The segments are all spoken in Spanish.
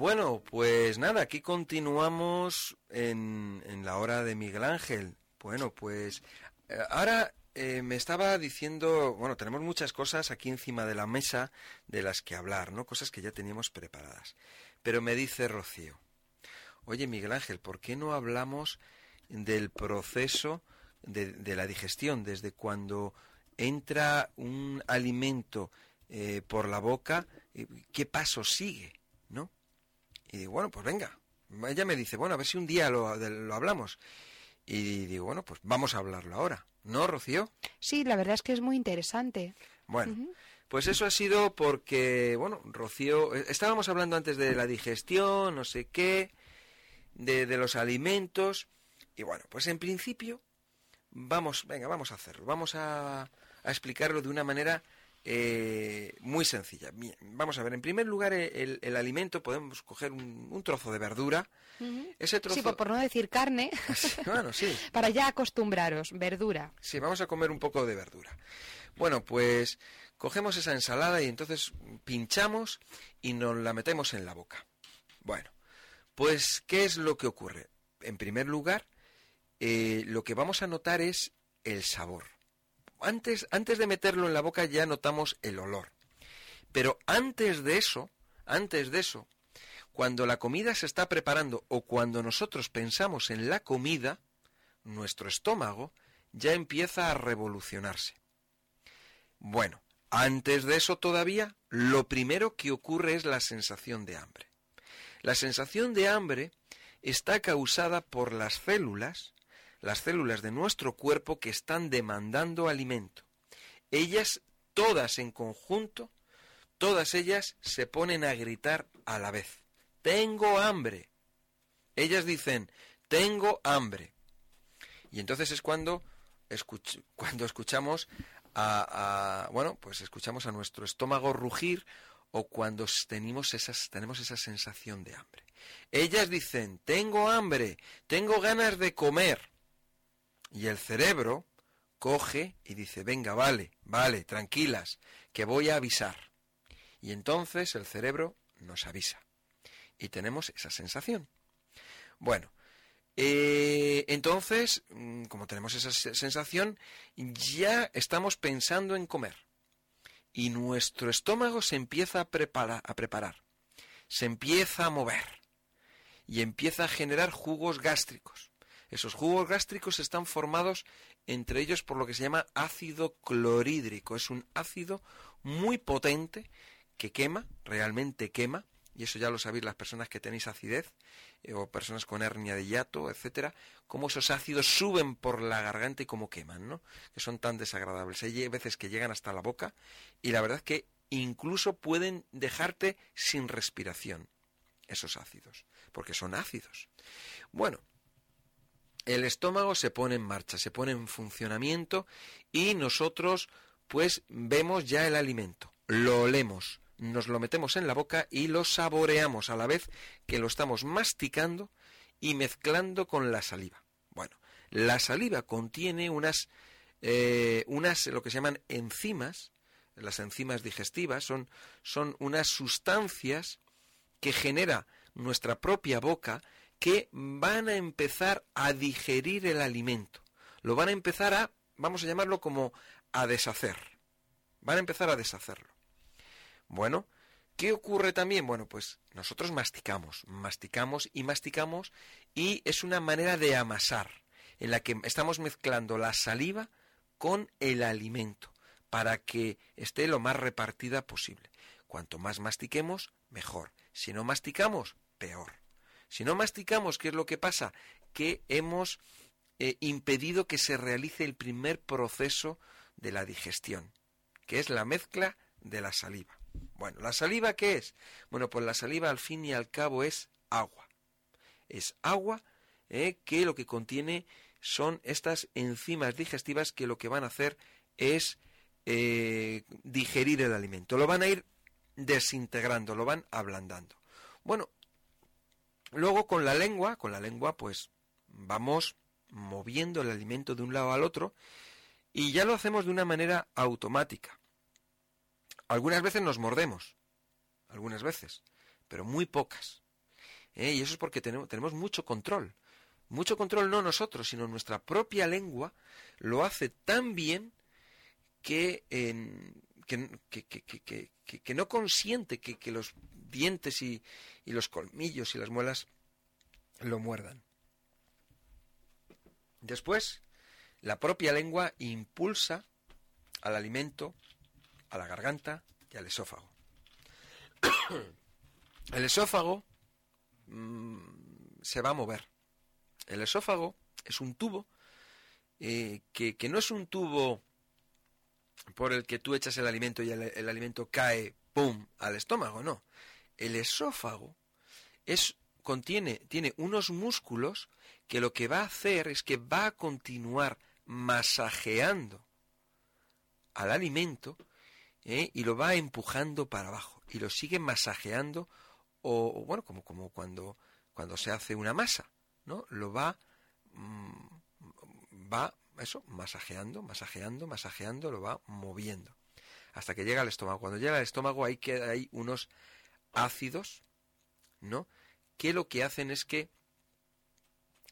Bueno, pues nada, aquí continuamos en, la hora de Miguel Ángel. Bueno, pues eh, ahora eh, me estaba diciendo, bueno, tenemos muchas cosas aquí encima de la mesa de las que hablar, ¿no? Cosas que ya teníamos preparadas. Pero me dice Rocío, oye Miguel Ángel, ¿por qué no hablamos del proceso de, la digestión, desde cuando entra un alimento eh, por la boca, qué paso sigue. Y digo, bueno, pues venga. Ella me dice, bueno, a ver si un día lo, lo hablamos. Y digo, bueno, pues vamos a hablarlo ahora. ¿No, Rocío? Sí, la verdad es que es muy interesante. Bueno, pues eso ha sido porque, bueno, Rocío, eh, estábamos hablando antes de la digestión, no sé qué, de, de los alimentos. Y bueno, pues en principio, vamos, venga, vamos a hacerlo. Vamos a, a explicarlo de una manera eh, muy sencilla. Vamos a ver, en primer lugar, el, el alimento, podemos coger un, un, trozo de verdura. Ese trozo... Sí, por, por, no decir carne. bueno, sí. Para ya acostumbraros, verdura. Sí, vamos a comer un poco de verdura. Bueno, pues cogemos esa ensalada y entonces pinchamos y nos la metemos en la boca. Bueno, pues, ¿qué es lo que ocurre? En primer lugar, eh, lo que vamos a notar es el sabor antes, antes de meterlo en la boca ya notamos el olor. Pero antes de eso, antes de eso, cuando la comida se está preparando o cuando nosotros pensamos en la comida, nuestro estómago ya empieza a revolucionarse. Bueno, antes de eso todavía, lo primero que ocurre es la sensación de hambre. La sensación de hambre está causada por las células las células de nuestro cuerpo que están demandando alimento. Ellas, todas en conjunto, todas ellas se ponen a gritar a la vez. Tengo hambre. Ellas dicen, tengo hambre. Y entonces es cuando, escuch cuando escuchamos a, bueno, pues escuchamos a nuestro estómago rugir o cuando tenemos, esas, tenemos esa sensación de hambre. Ellas dicen, tengo hambre, tengo ganas de comer. Y el cerebro coge y dice, venga, vale, vale, tranquilas, que voy a avisar. Y entonces el cerebro nos avisa. Y tenemos esa sensación. Bueno, eh, entonces, mm, como tenemos esa sensación, ya estamos pensando en comer. Y nuestro estómago se empieza a, prepara, a preparar, se empieza a mover y empieza a generar jugos gástricos. Esos jugos gástricos están formados entre ellos por lo que se llama ácido clorhídrico. Es un ácido muy potente que quema, realmente quema, y eso ya lo sabéis las personas que tenéis acidez eh, o personas con hernia de hiato, etcétera, cómo esos ácidos suben por la garganta y cómo queman, ¿no? Que son tan desagradables. Hay veces que llegan hasta la boca y la verdad es que incluso pueden dejarte sin respiración esos ácidos, porque son ácidos. Bueno, el estómago se pone en marcha, se pone en funcionamiento y nosotros pues vemos ya el alimento, lo olemos, nos lo metemos en la boca y lo saboreamos a la vez que lo estamos masticando y mezclando con la saliva. Bueno, la saliva contiene unas, eh, unas lo que se llaman enzimas, las enzimas digestivas son, son unas sustancias que genera nuestra propia boca que van a empezar a digerir el alimento. Lo van a empezar a, vamos a llamarlo como a deshacer. Van a empezar a deshacerlo. Bueno, ¿qué ocurre también? Bueno, pues nosotros masticamos, masticamos y masticamos y es una manera de amasar en la que estamos mezclando la saliva con el alimento para que esté lo más repartida posible. Cuanto más mastiquemos, mejor. Si no masticamos, peor. Si no masticamos, ¿qué es lo que pasa? Que hemos eh, impedido que se realice el primer proceso de la digestión, que es la mezcla de la saliva. Bueno, ¿la saliva qué es? Bueno, pues la saliva al fin y al cabo es agua. Es agua ¿eh? que lo que contiene son estas enzimas digestivas que lo que van a hacer es eh, digerir el alimento. Lo van a ir desintegrando, lo van ablandando. Bueno, luego con la lengua, con la lengua pues vamos moviendo el alimento de un lado al otro y ya lo hacemos de una manera automática. Algunas veces nos mordemos, algunas veces, pero muy pocas. ¿eh? Y eso es porque tenemos, tenemos mucho control. Mucho control no nosotros, sino nuestra propia lengua lo hace tan bien que, que, no consiente que, los dientes y, los colmillos y las muelas lo muerdan. Después, la propia lengua impulsa al alimento, a la garganta y al esófago. El esófago mm, se va a mover el esófago es un tubo eh, que, no es un tubo por el que tú echas el alimento y el, alimento cae, ¡pum!, al estómago, no. El esófago es, contiene, tiene unos músculos que lo que va a hacer es que va a continuar masajeando al alimento eh, y lo va empujando para abajo y lo sigue masajeando o, bueno como, como cuando, cuando se hace una masa ¿no? Lo va, mm, va, eso, masajeando, masajeando, masajeando, lo va moviendo. Hasta que llega al estómago. Cuando llega al estómago hay, que, hay unos ácidos, ¿no? Que lo que hacen es que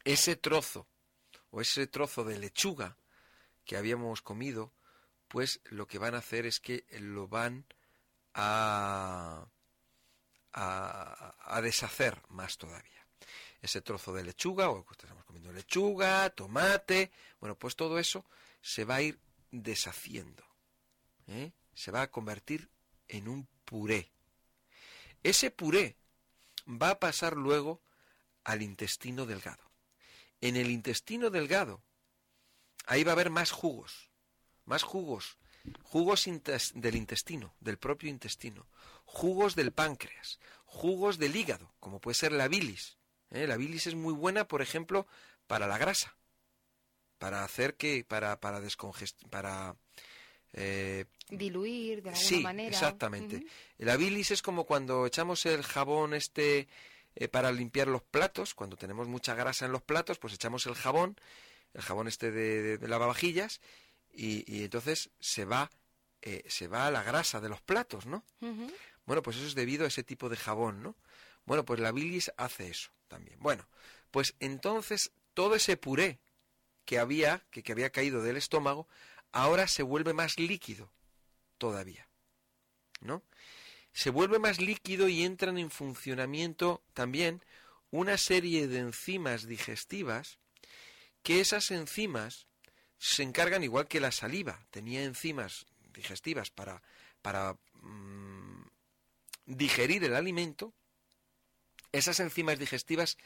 ese trozo, o ese trozo de lechuga que habíamos comido, pues lo que van a hacer es que lo van a, a, deshacer más todavía ese trozo de lechuga, o estamos comiendo lechuga, tomate, bueno, pues todo eso se va a ir deshaciendo, ¿eh? se va a convertir en un puré. Ese puré va a pasar luego al intestino delgado. En el intestino delgado, ahí va a haber más jugos, más jugos, jugos del intestino, del propio intestino, jugos del páncreas, jugos del hígado, como puede ser la bilis, ¿eh? La bilis es muy buena, por ejemplo, para la grasa, para hacer que, para, para para eh, diluir de alguna sí, manera. Exactamente. La bilis es como cuando echamos el jabón este eh, para limpiar los platos, cuando tenemos mucha grasa en los platos, pues echamos el jabón, el jabón este de, de, lavavajillas, y, entonces se va, se va la grasa de los platos, ¿no? Bueno, pues eso es debido a ese tipo de jabón, ¿no? Bueno, pues la bilis hace eso también. Bueno, pues entonces todo ese puré que había, que, que había caído del estómago, ahora se vuelve más líquido todavía. ¿No? Se vuelve más líquido y entran en funcionamiento también una serie de enzimas digestivas que esas enzimas se encargan igual que la saliva, tenía enzimas digestivas para, para mm, digerir el alimento, esas enzimas digestivas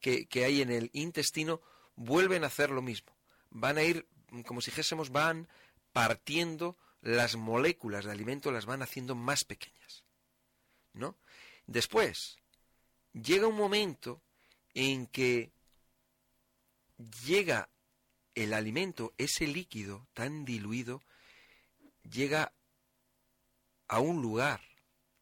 que, hay en el intestino vuelven a hacer lo mismo. Van a ir, como si dijésemos, van partiendo las moléculas de alimento, las van haciendo más pequeñas. ¿No? Después, llega un momento en que llega el alimento, ese líquido tan diluido, llega a un lugar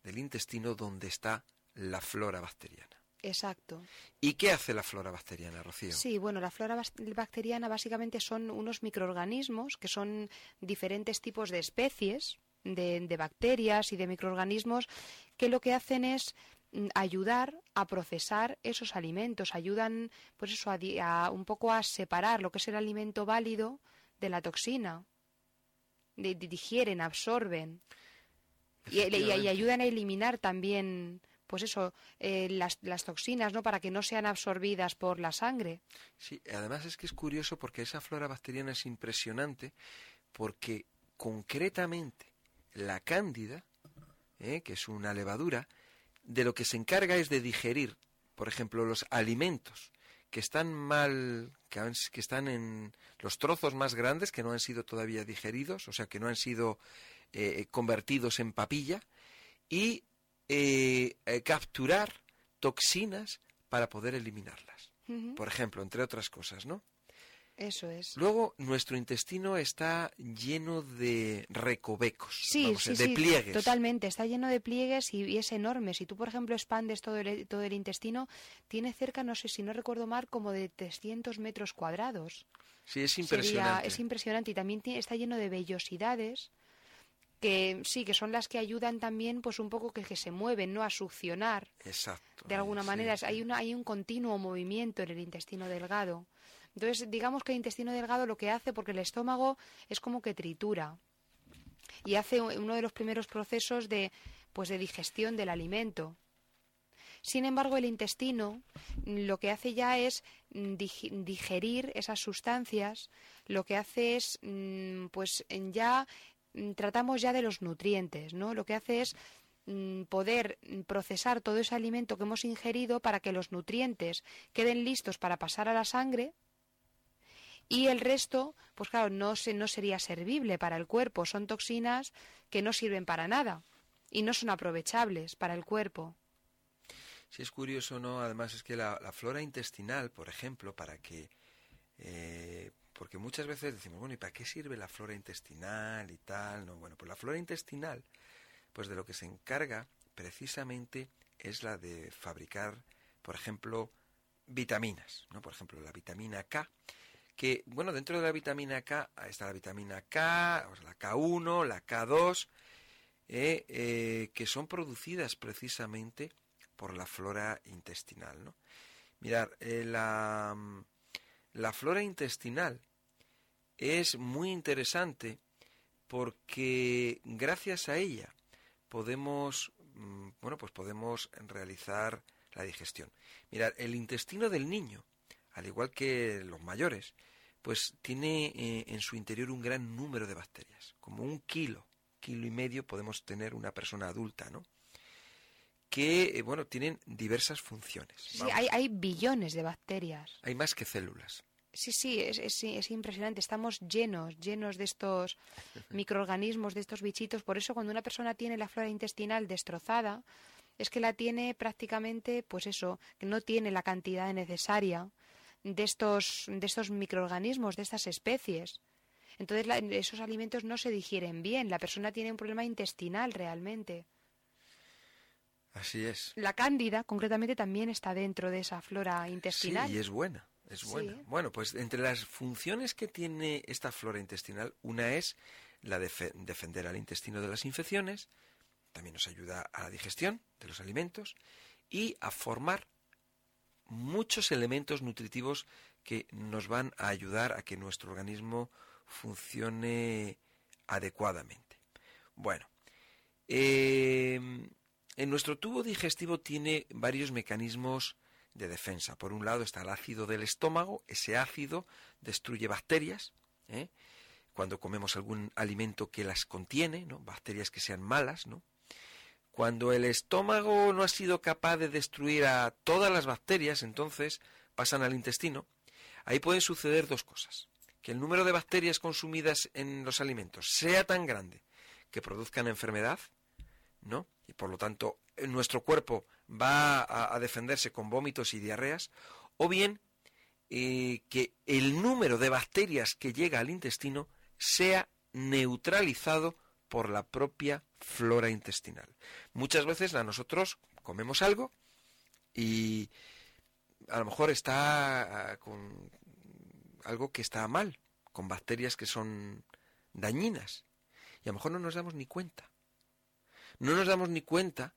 del intestino donde está la flora bacteriana. Exacto. ¿Y qué hace la flora bacteriana, Rocío? Sí, bueno, la flora bacteriana básicamente son unos microorganismos que son diferentes tipos de especies de, bacterias y de microorganismos que lo que hacen es mm, ayudar a procesar esos alimentos, ayudan pues eso a, un poco a separar lo que es el alimento válido de la toxina. digieren, absorben y, y, ayudan a eliminar también pues eso, eh, las, toxinas, ¿no? Para que no sean absorbidas por la sangre. Sí, además es que es curioso porque esa flora bacteriana es impresionante porque concretamente la cándida, ¿eh? que es una levadura, de lo que se encarga es de digerir, por ejemplo, los alimentos que están mal, que, que están en los trozos más grandes, que no han sido todavía digeridos, o sea, que no han sido eh, convertidos en papilla, y eh, eh, capturar toxinas para poder eliminarlas. Ujú, Por ejemplo, entre otras cosas, ¿no? Eso es. Luego, nuestro intestino está lleno de recovecos, Sí, vamos, sí, de sí, pliegues. totalmente. Está lleno de pliegues y, y es enorme. Si tú, por ejemplo, expandes todo el, todo el intestino, tiene cerca, no sé si no recuerdo mal, como de 300 metros cuadrados. Sí, es Sería- impresionante. es impresionante y también está lleno de vellosidades que sí, que son las que ayudan también, pues un poco que, que se mueven, ¿no? A succionar Exacto. de alguna sí, manera. sí. Hay, una, hay un continuo movimiento en el intestino delgado. Entonces, digamos que el intestino delgado lo que hace, porque el estómago es como que tritura y hace uno de los primeros procesos de, pues, de digestión del alimento. Sin embargo, el intestino lo que hace ya es mm, dig- digerir esas sustancias, lo que hace es, mm, pues ya tratamos ya de los nutrientes, ¿no? Lo que hace es mm, poder mm, procesar todo ese alimento que hemos ingerido para que los nutrientes queden listos para pasar a la sangre y el resto, pues claro, no, se, no sería servible para el cuerpo. Son toxinas que no sirven para nada y no son aprovechables para el cuerpo. Si es curioso, ¿no? Además es que la, la flora intestinal, por ejemplo, para que... eh, porque muchas veces decimos, bueno, ¿y para qué sirve la flora intestinal y tal? No, bueno, pues la flora intestinal, pues de lo que se encarga precisamente es la de fabricar, por ejemplo, vitaminas, ¿no? Por ejemplo, la vitamina K, que, bueno, dentro de la vitamina K está la vitamina K, la K1, la K2, eh, eh, que son producidas precisamente por la flora intestinal. ¿no? Mirar, eh, la, mm, la flora intestinal es muy interesante porque gracias a ella podemos, mm, bueno, pues podemos realizar la digestión. Mirad, el intestino del niño, al igual que los mayores, pues tiene eh, en su interior un gran número de bacterias, como un kilo, kilo y medio podemos tener una persona adulta, ¿no? Que, eh, bueno, tienen diversas funciones. Sí, hay, hay billones de bacterias. hay más que células. Sí, sí, es, es, es impresionante. Estamos llenos, llenos de estos microorganismos, de estos bichitos. Por eso cuando una persona tiene la flora intestinal destrozada, es que la tiene prácticamente, pues eso, que no tiene la cantidad necesaria de estos, de estos microorganismos, de estas especies. Entonces la- esos alimentos no se digieren bien. La persona tiene un problema intestinal realmente. Así es. La cándida, concretamente, también está dentro de esa flora intestinal. Sí, y es buena, es buena. Sí. Bueno, pues entre las funciones que tiene esta flora intestinal, una es la de fe- defender al intestino de las infecciones, también nos ayuda a la digestión de los alimentos y a formar muchos elementos nutritivos que nos van a ayudar a que nuestro organismo funcione adecuadamente. Bueno, eh, en nuestro tubo digestivo tiene varios mecanismos de defensa. Por un lado está el ácido del estómago, ese ácido destruye bacterias, ¿eh? cuando comemos algún alimento que las contiene, ¿no? bacterias que sean malas, ¿no? Cuando el estómago no ha sido capaz de destruir a todas las bacterias, entonces pasan al intestino. Ahí pueden suceder dos cosas. Que el número de bacterias consumidas en los alimentos sea tan grande que produzcan enfermedad, ¿no? Y por lo tanto, eh, nuestro cuerpo va a, defenderse con vómitos y diarreas, o bien eh, que el número de bacterias que llega al intestino sea neutralizado por la propia flora intestinal. Muchas veces nosotros comemos algo y a lo mejor está ah, con algo que está mal, con bacterias que son dañinas, y a lo mejor no nos damos ni cuenta. No nos damos ni cuenta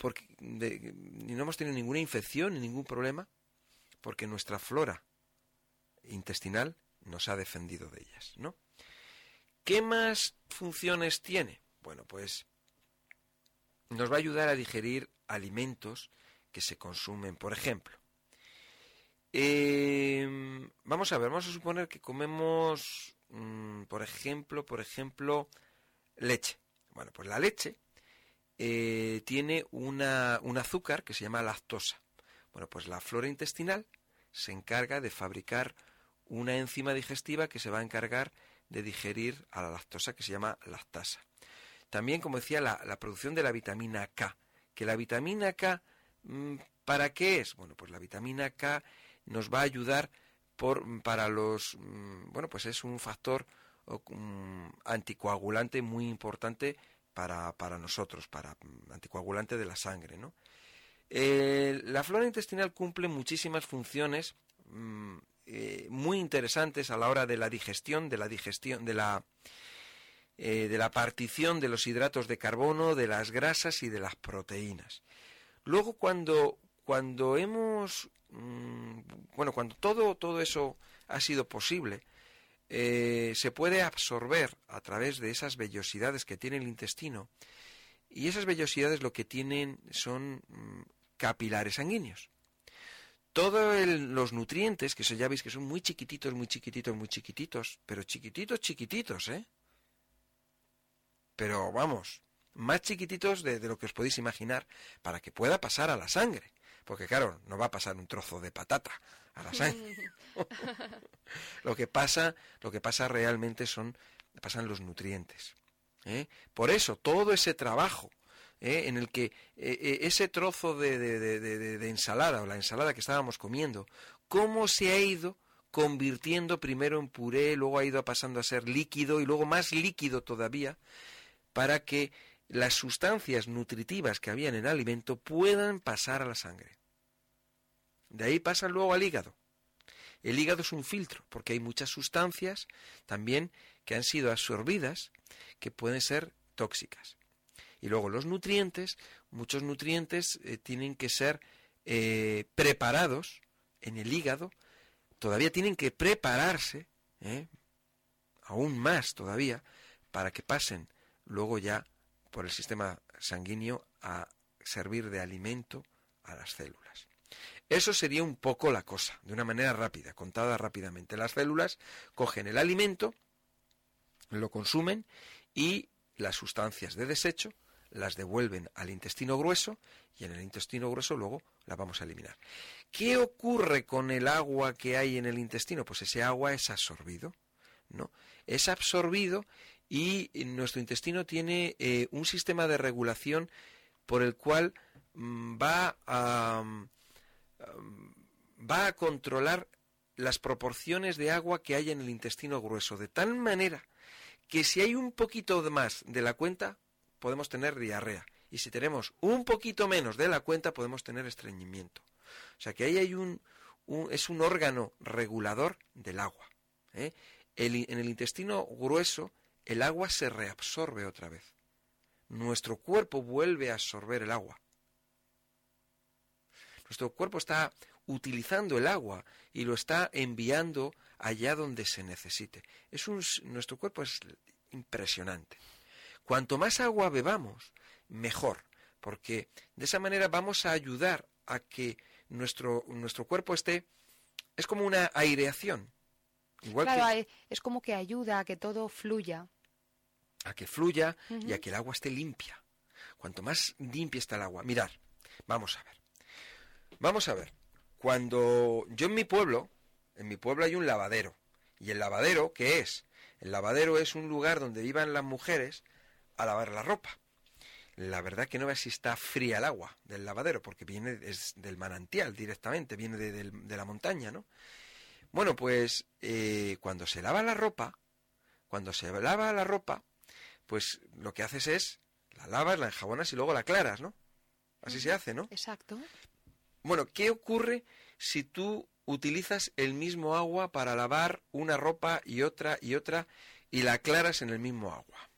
porque ni no hemos tenido ninguna infección ni ningún problema porque nuestra flora intestinal nos ha defendido de ellas, ¿no? ¿Qué más funciones tiene? Bueno, pues nos va a ayudar a digerir alimentos que se consumen, por ejemplo. eh, vamos a ver, vamos a suponer que comemos, mm, por ejemplo, por ejemplo, leche. Bueno, pues la leche eh, tiene una, un azúcar que se llama lactosa. Bueno, pues la flora intestinal se encarga de fabricar una enzima digestiva que se va a encargar de digerir a la lactosa que se llama lactasa. también, como decía, la, producción de la vitamina K. Que la vitamina K, mm, ¿para qué es? Bueno, pues la vitamina K nos va a ayudar por, para los, mm, bueno, pues es un factor mm, anticoagulante muy importante para, nosotros, para anticoagulante de la sangre, ¿no? Eh, la flora intestinal cumple muchísimas funciones eh, muy interesantes a la hora de la digestión, de la digestión, de la eh, de la partición de los hidratos de carbono, de las grasas y de las proteínas. Luego cuando, cuando hemos, mm, bueno, cuando todo, todo eso ha sido posible, eh, se puede absorber a través de esas vellosidades que tiene el intestino y esas vellosidades lo que tienen son mm, capilares sanguíneos. Todos los nutrientes, que eso ya veis que son muy chiquititos, muy chiquititos, muy chiquititos, pero chiquititos, chiquititos, ¿eh? pero vamos, más chiquititos de, lo que os podéis imaginar, para que pueda pasar a la sangre. Porque claro, no va a pasar un trozo de patata a la sangre. lo que pasa, lo que pasa realmente son, pasan los nutrientes. ¿eh? Por eso, todo ese trabajo ¿eh? en el que eh, ese trozo de, de, ensalada o la ensalada que estábamos comiendo, cómo se ha ido convirtiendo primero en puré, luego ha ido pasando a ser líquido y luego más líquido todavía, para que las sustancias nutritivas que había en el alimento puedan pasar a la sangre. De ahí pasan luego al hígado. El hígado es un filtro, porque hay muchas sustancias también que han sido absorbidas que pueden ser tóxicas. Y luego los nutrientes, muchos nutrientes eh, tienen que ser eh, preparados en el hígado, todavía tienen que prepararse, eh, aún más todavía, para que pasen luego ya por el sistema sanguíneo a servir de alimento a las células. Eso sería un poco la cosa, de una manera rápida, contada rápidamente. Las células cogen el alimento, lo consumen y las sustancias de desecho las devuelven al intestino grueso y en el intestino grueso luego las vamos a eliminar. ¿Qué ocurre con el agua que hay en el intestino? Pues ese agua es absorbido, ¿no? Es absorbido y nuestro intestino tiene eh, un sistema de regulación por el cual mm, va a, va a controlar las proporciones de agua que hay en el intestino grueso, de tal manera que si hay un poquito más de la cuenta, podemos tener diarrea. Y si tenemos un poquito menos de la cuenta, podemos tener estreñimiento. O sea que ahí hay un, es un órgano regulador del agua. ¿eh? en el intestino grueso el agua se reabsorbe otra vez. Nuestro cuerpo vuelve a absorber el agua. Nuestro cuerpo está utilizando el agua y lo está enviando allá donde se necesite. Es un, nuestro cuerpo es impresionante. Cuanto más agua bebamos, mejor, porque de esa manera vamos a ayudar a que nuestro, nuestro cuerpo esté, es como una aireación. claro, es como que ayuda a que todo fluya a que fluya y a que el agua esté limpia. Cuanto más limpia está el agua. Mirar, vamos a ver. Vamos a ver. Cuando yo en mi pueblo, en mi pueblo hay un lavadero. ¿Y el lavadero qué es? El lavadero es un lugar donde iban las mujeres a lavar la ropa. La verdad que no ve si está fría el agua del lavadero, porque viene es del manantial directamente, viene de, la montaña, ¿no? Bueno, pues eh, cuando se lava la ropa, cuando se lava la ropa, pues lo que haces es la lavas, la enjabonas y luego la aclaras, ¿no? Así se hace, ¿no? Exacto. Bueno, ¿qué ocurre si tú utilizas el mismo agua para lavar una ropa y otra y otra y la aclaras en el mismo agua?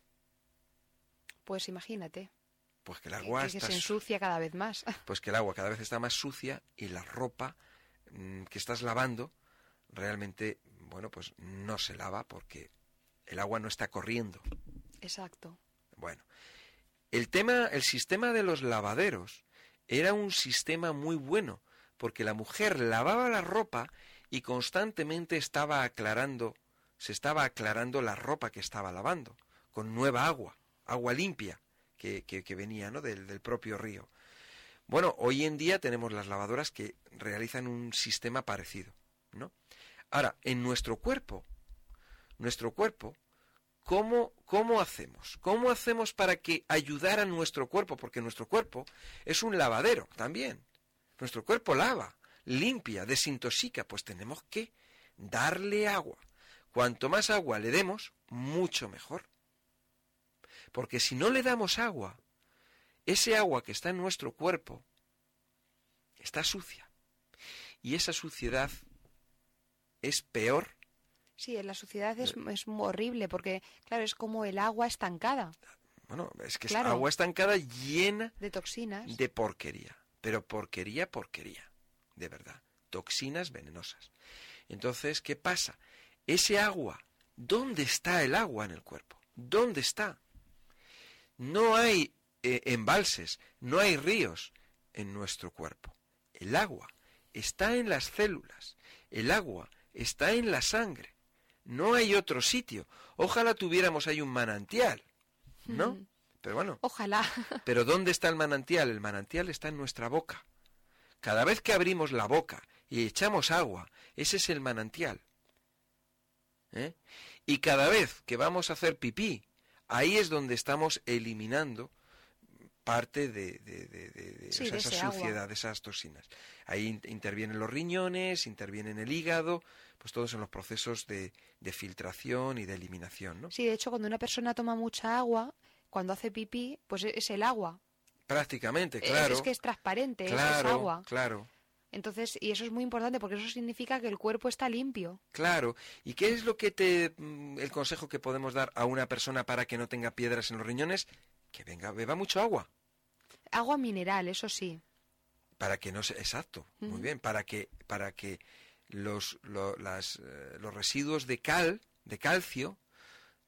Pues imagínate. Pues que el agua que, se ensucia cada vez más. Pues que el agua cada vez está más sucia y la ropa mm, que estás lavando realmente, bueno, pues no se lava porque el agua no está corriendo. Exacto. Bueno, el tema, el sistema de los lavaderos era un sistema muy bueno, porque la mujer lavaba la ropa y constantemente estaba aclarando, se estaba aclarando la ropa que estaba lavando, con nueva agua, agua limpia, que, que, venía ¿no? del, del propio río. Bueno, hoy en día tenemos las lavadoras que realizan un sistema parecido, ¿no? Ahora, en nuestro cuerpo, nuestro cuerpo ¿cómo, ¿cómo hacemos? ¿Cómo hacemos para que ayudar a nuestro cuerpo? Porque nuestro cuerpo es un lavadero también. Nuestro cuerpo lava, limpia, desintoxica, pues tenemos que darle agua. Cuanto más agua le demos, mucho mejor. Porque si no le damos agua, ese agua que está en nuestro cuerpo está sucia. Y esa suciedad es peor. Sí, la suciedad es, es horrible porque, claro, es como el agua estancada. Bueno, es que es agua estancada llena de toxinas. De porquería. Pero porquería, porquería. De verdad. Toxinas venenosas. Entonces, ¿qué pasa? Ese agua, ¿dónde está el agua en el cuerpo? ¿Dónde está? No hay eh, embalses, no hay ríos en nuestro cuerpo. El agua está en las células, el agua está en la sangre. No hay otro sitio. Ojalá tuviéramos ahí un manantial, ¿no? Pero bueno. Ojalá. Pero ¿dónde está el manantial? El manantial está en nuestra boca. Cada vez que abrimos la boca y echamos agua, ese es el manantial. ¿Eh? Y cada vez que vamos a hacer pipí, ahí es donde estamos eliminando parte de, esa, suciedad, de esas toxinas. Ahí intervienen los riñones, intervienen el hígado, pues todos en los procesos de, filtración y de eliminación, ¿no? Sí, de hecho, cuando una persona toma mucha agua, cuando hace pipí, pues es el agua. Prácticamente, claro. Es, que es transparente, es agua. Claro. Entonces, y eso es muy importante porque eso significa que el cuerpo está limpio. Claro. ¿Y qué es lo que te mm, el consejo que podemos dar a una persona para que no tenga piedras en los riñones? Que venga, beba mucho agua. Agua mineral, eso sí. Para que no se, exacto, muy bien, para que para que los las, eh, los residuos de cal, de calcio,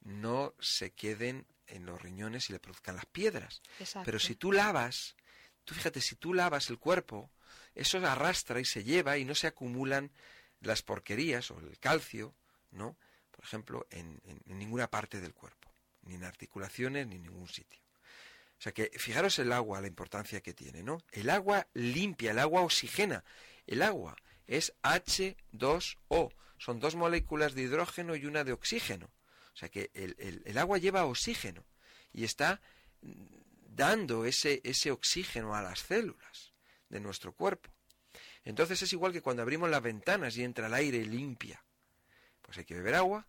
no se queden en los riñones y le produzcan las piedras. Exacto. Pero si tú lavas, tú fíjate, si tú lavas el cuerpo, eso arrastra y se lleva y no se acumulan las porquerías o el calcio, ¿no? Por ejemplo, en ninguna parte del cuerpo, ni en articulaciones ni en ningún sitio. O sea que fijaros el agua, la importancia que tiene, ¿no? El agua limpia, el agua oxigena. El agua es H2O, son dos moléculas de hidrógeno y una de oxígeno. O sea que el, agua lleva oxígeno y está dando ese, ese oxígeno a las células de nuestro cuerpo. Entonces es igual que cuando abrimos las ventanas y entra el aire limpia. Pues hay que beber agua,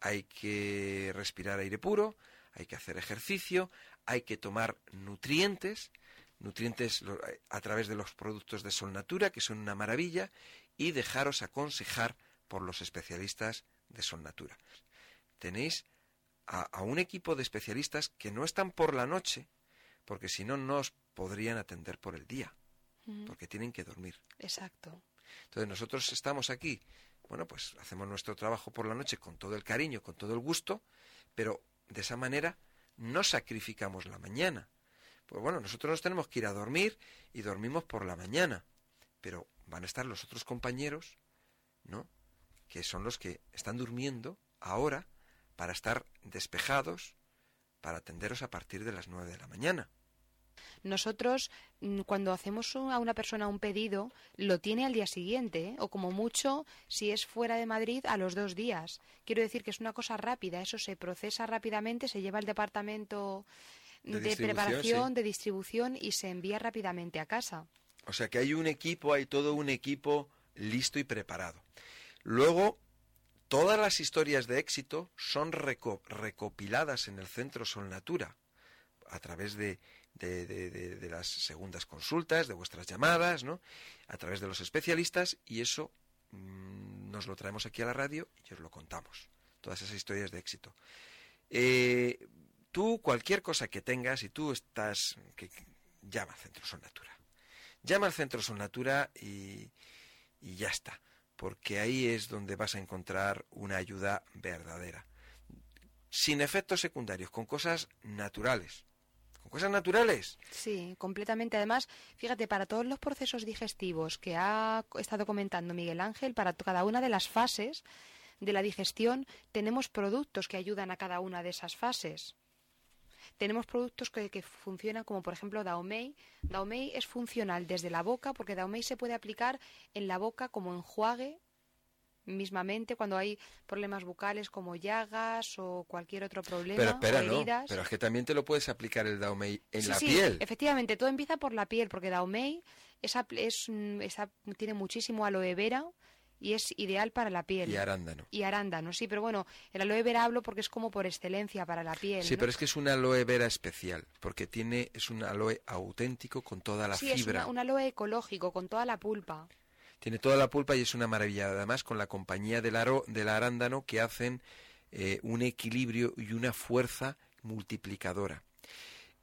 hay que respirar aire puro, hay que hacer ejercicio, hay que tomar nutrientes, nutrientes a través de los productos de Sol Natura, que son una maravilla, y dejaros aconsejar por los especialistas de Sol Natura. Tenéis a, un equipo de especialistas que no están por la noche, porque si no, no os podrían atender por el día, porque tienen que dormir. Exacto. Entonces nosotros estamos aquí, bueno, pues hacemos nuestro trabajo por la noche con todo el cariño, con todo el gusto, pero de esa manera no sacrificamos la mañana. Pues bueno, nosotros nos tenemos que ir a dormir y dormimos por la mañana, pero van a estar los otros compañeros, ¿no? Que son los que están durmiendo ahora para estar despejados, para atenderos a partir de las nueve de la mañana. Nosotros, mm, cuando hacemos a una persona un pedido, lo tiene al día siguiente, ¿eh? o como mucho, si es fuera de Madrid, a los dos días. Quiero decir que es una cosa rápida, eso se procesa rápidamente, se lleva al departamento de, preparación, de distribución y se envía rápidamente a casa. O sea que hay un equipo, hay todo un equipo listo y preparado. Luego, todas las historias de éxito son recopiladas en el Centro Sol Natura a través de de, de, las segundas consultas, de vuestras llamadas, ¿no? A través de los especialistas y eso mm, nos lo traemos aquí a la radio y os lo contamos. Todas esas historias de éxito. Eh, tú, cualquier cosa que tengas, y tú estás, que, llama al Centro Sol Natura. Llama al Centro Sol Natura y, y ya está. Porque ahí es donde vas a encontrar una ayuda verdadera. Sin efectos secundarios, con cosas naturales cosas naturales. Sí, completamente. Además, fíjate, para todos los procesos digestivos que ha estado comentando Miguel Ángel, para cada una de las fases de la digestión, tenemos productos que ayudan a cada una de esas fases. Tenemos productos que, que funcionan como por ejemplo Daomei. Daomei es funcional desde la boca porque Daomei se puede aplicar en la boca como enjuague mismamente cuando hay problemas bucales como llagas o cualquier otro problema Pero espera, o no. Pero es que también te lo puedes aplicar el Daumei en Sí, la sí, piel. Efectivamente, todo empieza por la piel, porque Daumei es, es, mm, esa- tiene muchísimo aloe vera y es ideal para la piel. Y arándano. Y arándano, sí, pero bueno, el aloe vera hablo porque es como por excelencia para la piel. Sí, ¿no? pero es que es un aloe vera especial, porque tiene es un aloe auténtico con toda la Sí, es fibra. una- un aloe ecológico con toda la pulpa. Tiene toda la pulpa y es una maravilla. Además, con la compañía del, aro, del arándano que hacen eh, un equilibrio y una fuerza multiplicadora.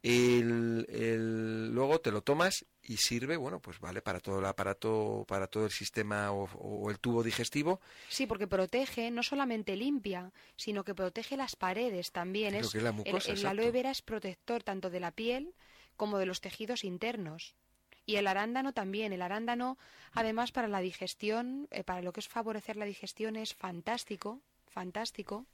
El, el- luego te lo tomas y sirve, bueno, pues vale para todo el aparato, para todo el sistema o, o el tubo digestivo. Sí, porque protege, no solamente limpia, sino que protege las paredes también. Es, que es la el- mucosa, el, exacto. aloe vera es protector tanto de la piel como de los tejidos internos. Y el arándano también. El arándano, además, para la digestión, eh, para lo que es favorecer la digestión, es fantástico, fantástico.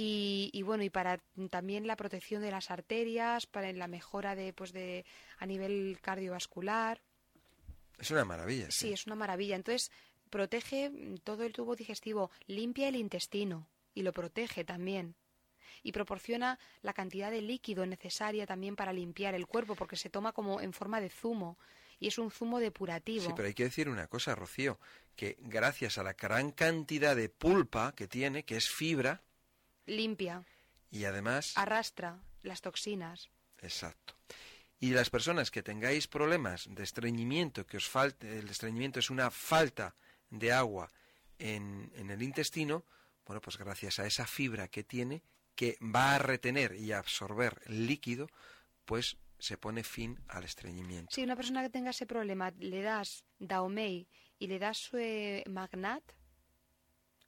Y, y bueno, y para también la protección de las arterias, para la mejora de, pues de, a nivel cardiovascular. Es una maravilla. Sí, es una maravilla. Entonces, protege todo el tubo digestivo, limpia el intestino y lo protege también. Y proporciona la cantidad de líquido necesaria también para limpiar el cuerpo, porque se toma como en forma de zumo. Y es un zumo depurativo. Sí, pero hay que decir una cosa, Rocío, que gracias a la gran cantidad de pulpa que tiene, que es fibra, Limpia, y además... arrastra las toxinas. Exacto. Y las personas que tengáis problemas de estreñimiento, que os falte, el estreñimiento es una falta de agua en, en el intestino, bueno, pues gracias a esa fibra que tiene, que va a retener y a absorber líquido, pues se pone fin al estreñimiento. Si una persona que tenga ese problema le das Daomei y le das eh, Magnat,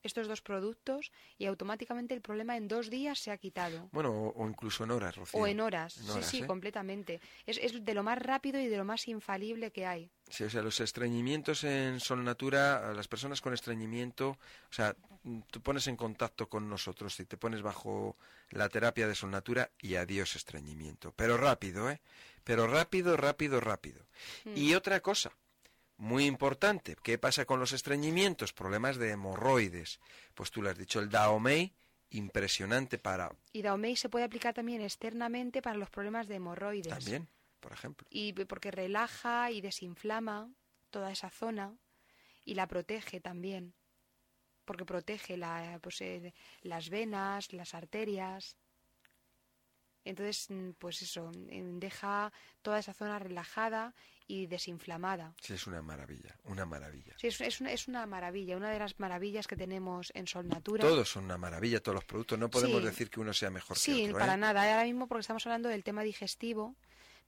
estos dos productos, y automáticamente el problema en dos días se ha quitado. Bueno, o, o incluso en horas, Rocío. O en horas, En horas, sí, sí, ¿eh? completamente. Es, es de lo más rápido y de lo más infalible que hay. Sí, o sea, los estreñimientos en Sol Natura, las personas con estreñimiento, o sea, mm, tú pones en contacto con nosotros y te pones bajo la terapia de Sol Natura y adiós estreñimiento. Pero rápido, ¿eh? Pero rápido, rápido, rápido. Y otra cosa, muy importante, ¿qué pasa con los estreñimientos? Problemas de hemorroides. Pues tú le has dicho, el Daomei, impresionante para... Y Daomei se puede aplicar también externamente para los problemas de hemorroides. También, por ejemplo. Y porque relaja y desinflama toda esa zona y la protege también. Porque protege la, pues, eh, las venas, las arterias. Entonces, mm, pues eso, mm, deja toda esa zona relajada y desinflamada. Sí, es una maravilla, una maravilla. Sí, es, es una, es una maravilla, una de las maravillas que tenemos en Sol Natura. Todos son una maravilla, todos los productos. No podemos Sí. decir que uno sea mejor Sí, que otro. ¿eh? para nada. Ahora mismo porque estamos hablando del tema digestivo,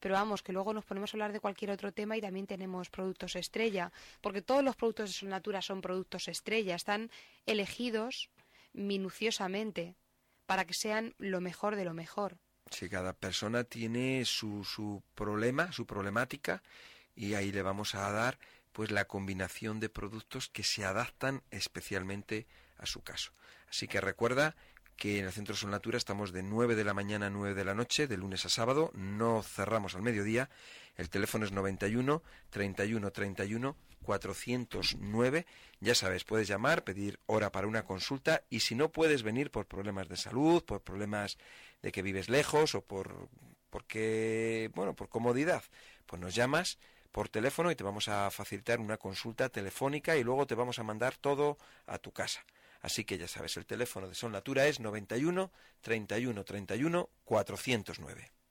pero vamos, que luego nos ponemos a hablar de cualquier otro tema y también tenemos productos estrella, porque todos los productos de Sol Natura son productos estrella, están elegidos minuciosamente para que sean lo mejor de lo mejor. Si cada persona tiene su, su problema, su problemática, y ahí le vamos a dar pues la combinación de productos que se adaptan especialmente a su caso. Así que recuerda que en el Centro Sol Natura estamos de 9 de la mañana a 9 de la noche, de lunes a sábado, no cerramos al mediodía. El teléfono es 91 31 31 409. Ya sabes, puedes llamar, pedir hora para una consulta y si no puedes venir por problemas de salud, por problemas de que vives lejos o por porque bueno, por comodidad, pues nos llamas por teléfono y te vamos a facilitar una consulta telefónica y luego te vamos a mandar todo a tu casa. Así que ya sabes, el teléfono de Son Natura es 91 31 31 409.